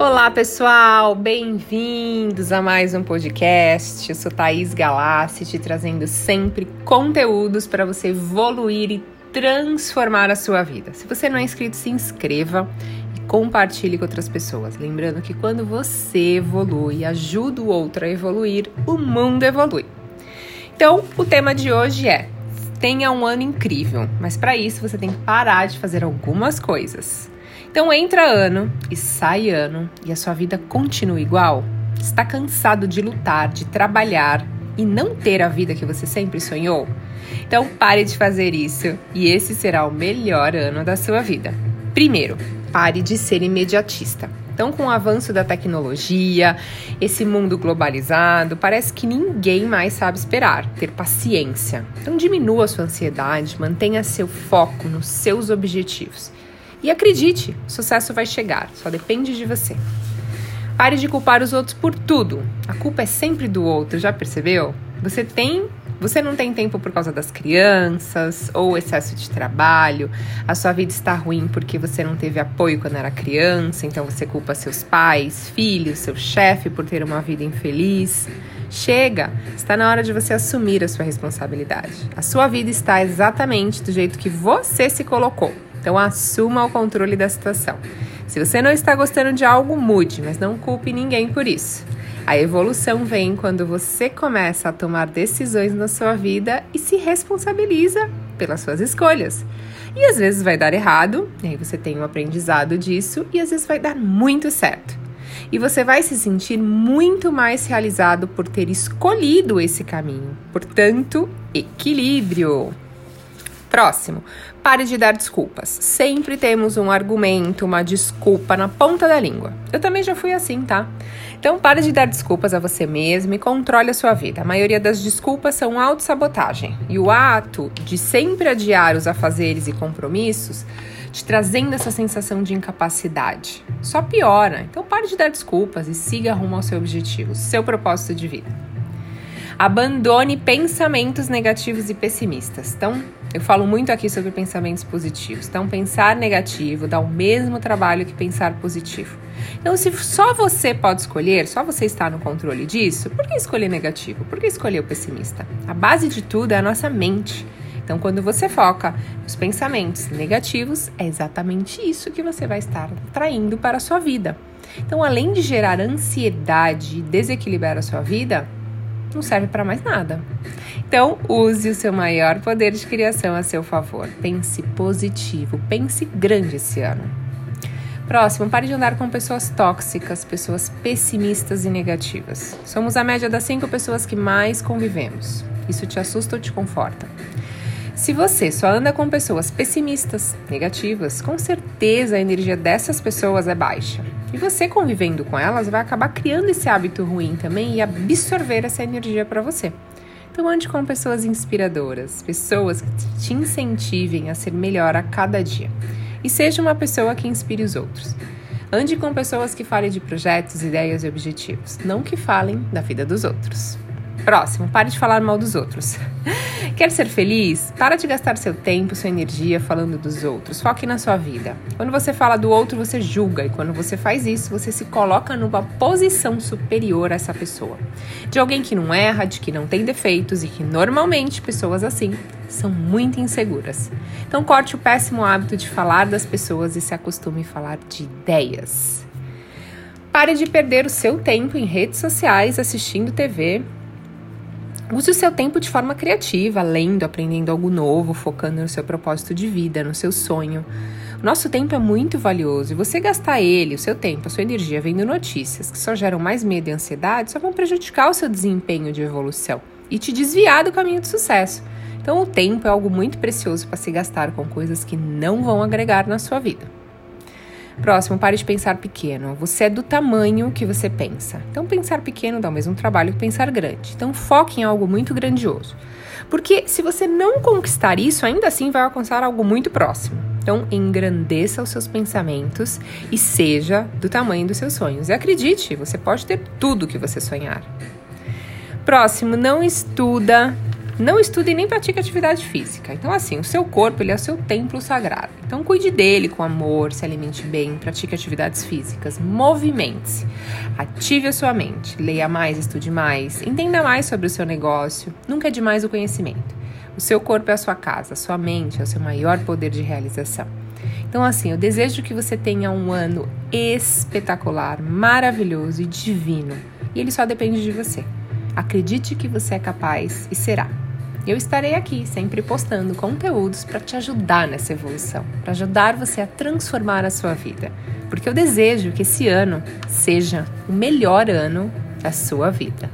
Olá pessoal, bem-vindos a mais um podcast. Eu sou Thaís Galassi, te trazendo sempre conteúdos para você evoluir e transformar a sua vida. Se você não é inscrito, se inscreva e compartilhe com outras pessoas. Lembrando que quando você evolui, ajuda o outro a evoluir, o mundo evolui. Então, o tema de hoje é: tenha um ano incrível, mas para isso você tem que parar de fazer algumas coisas. Então entra ano e sai ano e a sua vida continua igual? Está cansado de lutar, de trabalhar e não ter a vida que você sempre sonhou? Então pare de fazer isso e esse será o melhor ano da sua vida. Primeiro, pare de ser imediatista. Então, com o avanço da tecnologia, esse mundo globalizado, parece que ninguém mais sabe esperar, ter paciência. Então, diminua sua ansiedade, mantenha seu foco nos seus objetivos. E acredite, o sucesso vai chegar, só depende de você. Pare de culpar os outros por tudo. A culpa é sempre do outro, já percebeu? Você tem, você não tem tempo por causa das crianças ou excesso de trabalho. A sua vida está ruim porque você não teve apoio quando era criança, então você culpa seus pais, filhos, seu chefe por ter uma vida infeliz. Chega, está na hora de você assumir a sua responsabilidade. A sua vida está exatamente do jeito que você se colocou. Então assuma o controle da situação. Se você não está gostando de algo, mude, mas não culpe ninguém por isso. A evolução vem quando você começa a tomar decisões na sua vida e se responsabiliza pelas suas escolhas. E às vezes vai dar errado, e aí você tem um aprendizado disso, e às vezes vai dar muito certo. E você vai se sentir muito mais realizado por ter escolhido esse caminho. Portanto, equilíbrio. Próximo, pare de dar desculpas. Sempre temos um argumento, uma desculpa na ponta da língua. Eu também já fui assim, tá? Então pare de dar desculpas a você mesmo e controle a sua vida. A maioria das desculpas são autossabotagem. E o ato de sempre adiar os afazeres e compromissos te trazendo essa sensação de incapacidade. Só piora. Então pare de dar desculpas e siga rumo ao seu objetivo, seu propósito de vida. Abandone pensamentos negativos e pessimistas. Então, eu falo muito aqui sobre pensamentos positivos. Então, pensar negativo dá o mesmo trabalho que pensar positivo. Então, se só você pode escolher, só você está no controle disso, por que escolher negativo? Por que escolher o pessimista? A base de tudo é a nossa mente. Então, quando você foca nos pensamentos negativos, é exatamente isso que você vai estar traindo para a sua vida. Então, além de gerar ansiedade e desequilibrar a sua vida, não serve para mais nada. Então, use o seu maior poder de criação a seu favor. Pense positivo, pense grande esse ano. Próximo, pare de andar com pessoas tóxicas, pessoas pessimistas e negativas. Somos a média das cinco pessoas que mais convivemos. Isso te assusta ou te conforta? Se você só anda com pessoas pessimistas, negativas, com certeza a energia dessas pessoas é baixa. E você convivendo com elas vai acabar criando esse hábito ruim também e absorver essa energia para você. Então ande com pessoas inspiradoras, pessoas que te incentivem a ser melhor a cada dia. E seja uma pessoa que inspire os outros. Ande com pessoas que falem de projetos, ideias e objetivos, não que falem da vida dos outros. Próximo, pare de falar mal dos outros. Quer ser feliz? Para de gastar seu tempo, sua energia falando dos outros. Foque na sua vida. Quando você fala do outro, você julga. E quando você faz isso, você se coloca numa posição superior a essa pessoa. De alguém que não erra, de que não tem defeitos e que normalmente pessoas assim são muito inseguras. Então corte o péssimo hábito de falar das pessoas e se acostume a falar de ideias. Pare de perder o seu tempo em redes sociais, assistindo TV, Use o seu tempo de forma criativa, lendo, aprendendo algo novo, focando no seu propósito de vida, no seu sonho. Nosso tempo é muito valioso e você gastar ele, o seu tempo, a sua energia vendo notícias que só geram mais medo e ansiedade só vão prejudicar o seu desempenho de evolução e te desviar do caminho do sucesso. Então, o tempo é algo muito precioso para se gastar com coisas que não vão agregar na sua vida. Próximo, pare de pensar pequeno. Você é do tamanho que você pensa. Então, pensar pequeno dá o mesmo trabalho que pensar grande. Então, foque em algo muito grandioso. Porque se você não conquistar isso, ainda assim vai alcançar algo muito próximo. Então, engrandeça os seus pensamentos e seja do tamanho dos seus sonhos. E acredite, você pode ter tudo que você sonhar. Próximo, não estuda Não estude nem pratique atividade física. Então, assim, o seu corpo ele é o seu templo sagrado. Então, cuide dele com amor, se alimente bem, pratique atividades físicas, movimente-se, ative a sua mente, leia mais, estude mais, entenda mais sobre o seu negócio. Nunca é demais o conhecimento. O seu corpo é a sua casa, a sua mente é o seu maior poder de realização. Então, assim, eu desejo que você tenha um ano espetacular, maravilhoso e divino. E ele só depende de você. Acredite que você é capaz e será. Eu estarei aqui sempre postando conteúdos para te ajudar nessa evolução, para ajudar você a transformar a sua vida. Porque eu desejo que esse ano seja o melhor ano da sua vida.